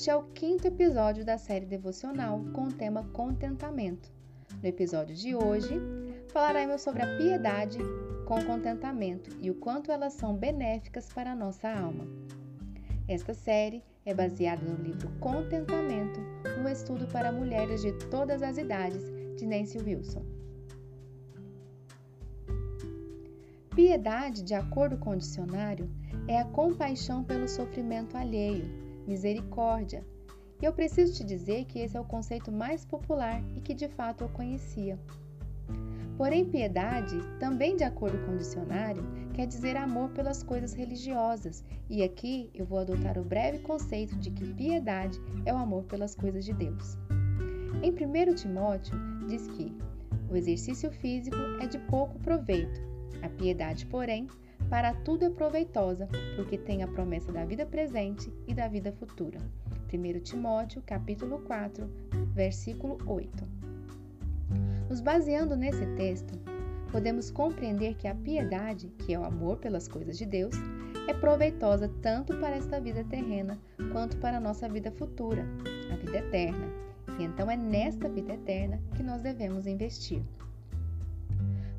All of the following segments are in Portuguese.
Este é o quinto episódio da série devocional com o tema contentamento. No episódio de hoje, falaremos sobre a piedade com contentamento e o quanto elas são benéficas para a nossa alma. Esta série é baseada no livro Contentamento, um estudo para mulheres de todas as idades, de Nancy Wilson. Piedade, de acordo com o dicionário, é a compaixão pelo sofrimento alheio, misericórdia. E eu preciso te dizer que esse é o conceito mais popular e que de fato eu conhecia. Porém, piedade, também de acordo com o dicionário, quer dizer amor pelas coisas religiosas, e aqui eu vou adotar o breve conceito de que piedade é o amor pelas coisas de Deus. Em 1 Timóteo, diz que o exercício físico é de pouco proveito, a piedade, porém, para tudo é proveitosa, porque tem a promessa da vida presente e da vida futura. 1 Timóteo, capítulo 4, versículo 8. Nos baseando nesse texto, podemos compreender que a piedade, que é o amor pelas coisas de Deus, é proveitosa tanto para esta vida terrena quanto para a nossa vida futura, a vida eterna. E então é nesta vida eterna que nós devemos investir.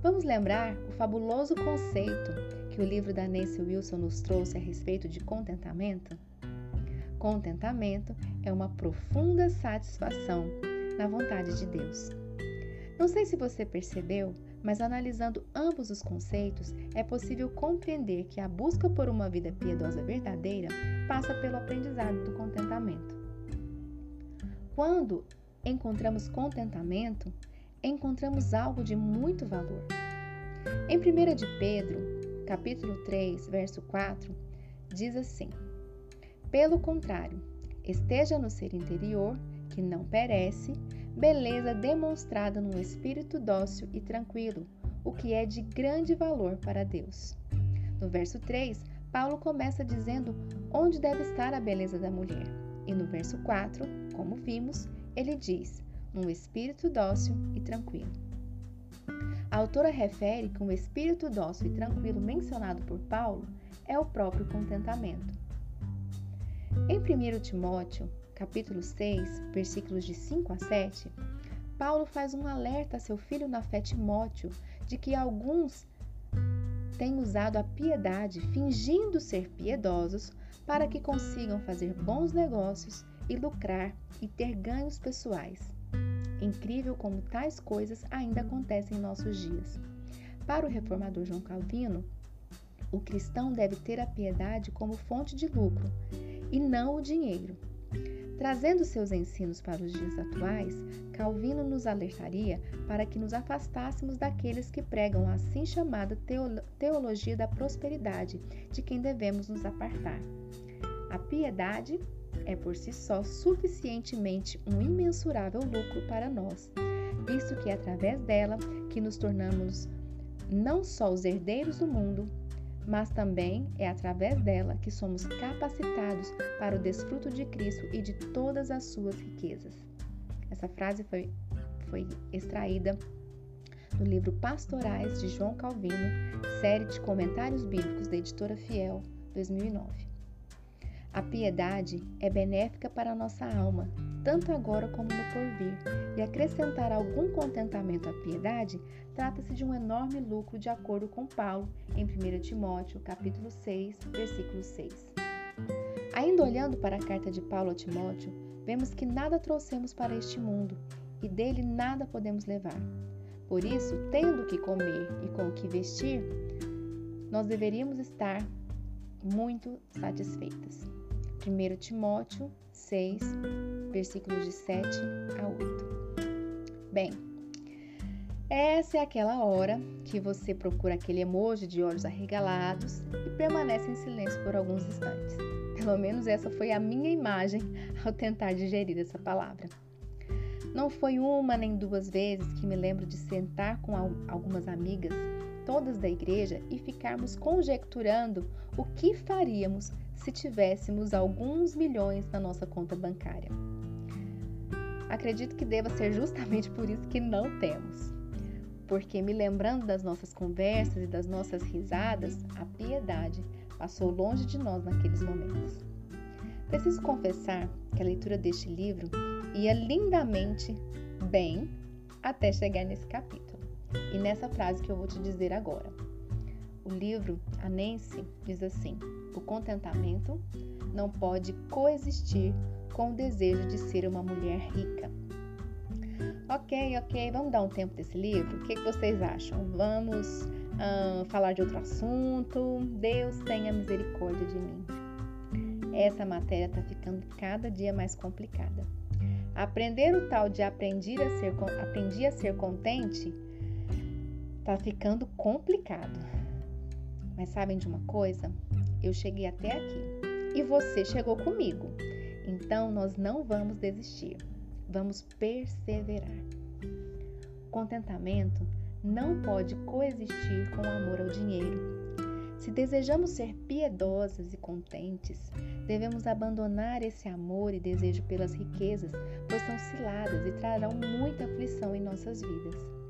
Vamos lembrar o fabuloso conceito que o livro da Nancy Wilson nos trouxe a respeito de contentamento? Contentamento é uma profunda satisfação na vontade de Deus. Não sei se você percebeu, mas analisando ambos os conceitos, é possível compreender que a busca por uma vida piedosa verdadeira passa pelo aprendizado do contentamento. Quando encontramos contentamento, encontramos algo de muito valor. Em 1 de Pedro, capítulo 3, verso 4, diz assim: Pelo contrário, esteja no ser interior, que não perece, beleza demonstrada num espírito dócil e tranquilo, o que é de grande valor para Deus. No verso 3, Paulo começa dizendo onde deve estar a beleza da mulher. E no verso 4, como vimos, ele diz: um espírito dócil e tranquilo. A autora refere que o espírito dócil e tranquilo mencionado por Paulo é o próprio contentamento. Em 1 Timóteo, capítulo 6, versículos de 5 a 7, Paulo faz um alerta a seu filho na fé Timóteo de que alguns têm usado a piedade fingindo ser piedosos para que consigam fazer bons negócios e lucrar e ter ganhos pessoais. Incrível como tais coisas ainda acontecem em nossos dias. Para o reformador João Calvino, o cristão deve ter a piedade como fonte de lucro e não o dinheiro. Trazendo seus ensinos para os dias atuais, Calvino nos alertaria para que nos afastássemos daqueles que pregam a assim chamada teologia da prosperidade, de quem devemos nos apartar. A piedade é por si só suficientemente um imensurável lucro para nós, visto que é através dela que nos tornamos não só os herdeiros do mundo, mas também é através dela que somos capacitados para o desfruto de Cristo e de todas as suas riquezas. Essa frase foi, foi extraída do livro Pastorais de João Calvino, série de comentários bíblicos da editora Fiel, 2009. A piedade é benéfica para a nossa alma, tanto agora como no porvir, e acrescentar algum contentamento à piedade trata-se de um enorme lucro, de acordo com Paulo em 1 Timóteo, capítulo 6, versículo 6. Ainda olhando para a carta de Paulo a Timóteo, vemos que nada trouxemos para este mundo e dele nada podemos levar. Por isso, tendo o que comer e com o que vestir, nós deveríamos estar muito satisfeitas. 1 Timóteo 6, versículos de 7 a 8. Bem, essa é aquela hora que você procura aquele emoji de olhos arregalados e permanece em silêncio por alguns instantes. Pelo menos essa foi a minha imagem ao tentar digerir essa palavra. Não foi uma nem duas vezes que me lembro de sentar com algumas amigas, todas da igreja, e ficarmos conjecturando o que faríamos se tivéssemos alguns milhões na nossa conta bancária. Acredito que deva ser justamente por isso que não temos. Porque, me lembrando das nossas conversas e das nossas risadas, a piedade passou longe de nós naqueles momentos. Preciso confessar que a leitura deste livro ia lindamente bem até chegar nesse capítulo. E nessa frase que eu vou te dizer agora. O livro A Nancy diz assim: o contentamento não pode coexistir com o desejo de ser uma mulher rica. Ok, ok, vamos dar um tempo desse livro? O que, que vocês acham? Vamos uh, falar de outro assunto? Deus tenha misericórdia de mim. Essa matéria está ficando cada dia mais complicada. Aprender o tal de aprendi a ser, aprendi a ser contente está ficando complicado. Mas sabem de uma coisa? Eu cheguei até aqui e você chegou comigo. Então nós não vamos desistir, vamos perseverar. Contentamento não pode coexistir com o amor ao dinheiro. Se desejamos ser piedosas e contentes, devemos abandonar esse amor e desejo pelas riquezas, pois são ciladas e trarão muita aflição em nossas vidas.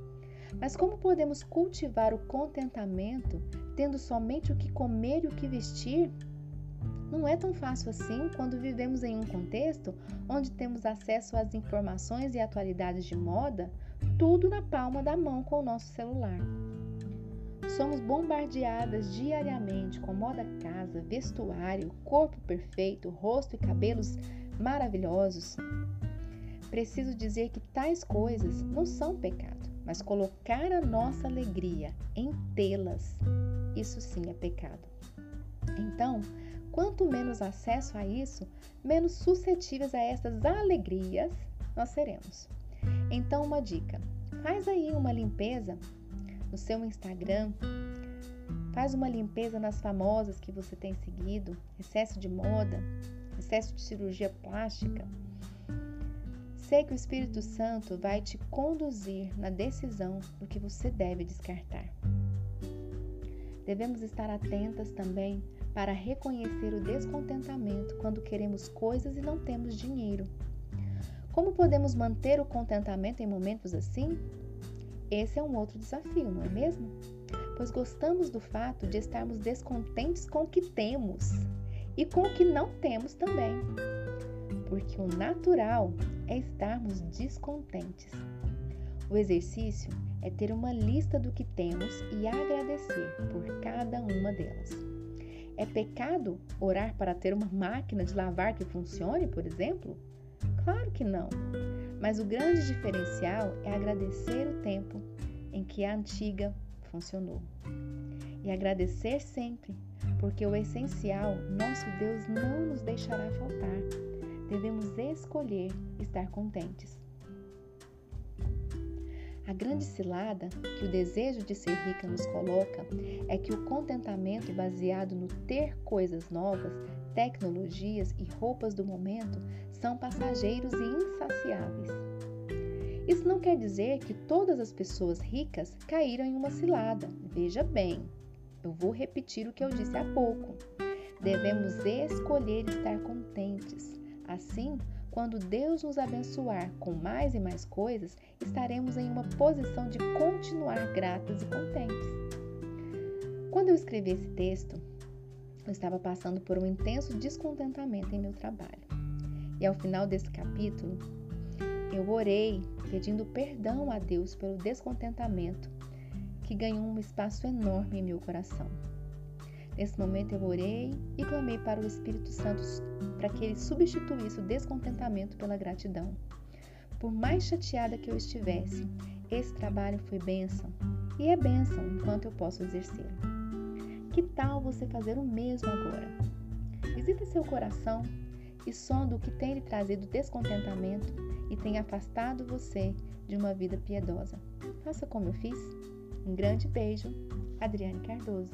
Mas como podemos cultivar o contentamento tendo somente o que comer e o que vestir? Não é tão fácil assim quando vivemos em um contexto onde temos acesso às informações e atualidades de moda, tudo na palma da mão com o nosso celular. Somos bombardeadas diariamente com moda casa, vestuário, corpo perfeito, rosto e cabelos maravilhosos. Preciso dizer que tais coisas não são pecado, mas colocar a nossa alegria em tê-las, isso sim é pecado. Então, Quanto menos acesso a isso, menos suscetíveis a estas alegrias nós seremos. Então, uma dica: faz aí uma limpeza no seu Instagram, faz uma limpeza nas famosas que você tem seguido, excesso de moda, excesso de cirurgia plástica. Sei que o Espírito Santo vai te conduzir na decisão do que você deve descartar. Devemos estar atentas também para reconhecer o descontentamento quando queremos coisas e não temos dinheiro. Como podemos manter o contentamento em momentos assim? Esse é um outro desafio, não é mesmo? Pois gostamos do fato de estarmos descontentes com o que temos e com o que não temos também. Porque o natural é estarmos descontentes. O exercício é ter uma lista do que temos e agradecer por cada uma delas. É pecado orar para ter uma máquina de lavar que funcione, por exemplo? Claro que não. Mas o grande diferencial é agradecer o tempo em que a antiga funcionou. E agradecer sempre, porque o essencial, nosso Deus não nos deixará faltar. Devemos escolher estar contentes. A grande cilada que o desejo de ser rica nos coloca é que o contentamento baseado no ter coisas novas, tecnologias e roupas do momento são passageiros e insaciáveis. Isso não quer dizer que todas as pessoas ricas caíram em uma cilada. Veja bem, eu vou repetir o que eu disse há pouco. Devemos escolher estar contentes. Assim, quando Deus nos abençoar com mais e mais coisas, estaremos em uma posição de continuar gratas e contentes. Quando eu escrevi esse texto, eu estava passando por um intenso descontentamento em meu trabalho. E ao final desse capítulo, eu orei pedindo perdão a Deus pelo descontentamento que ganhou um espaço enorme em meu coração. Nesse momento eu orei e clamei para o Espírito Santo para que ele substituísse o descontentamento pela gratidão. Por mais chateada que eu estivesse, esse trabalho foi bênção e é bênção enquanto eu posso exercê-lo. Que tal você fazer o mesmo agora? Visita seu coração e sonda o que tem lhe trazido descontentamento e tem afastado você de uma vida piedosa. Faça como eu fiz. Um grande beijo, Adriane Cardoso.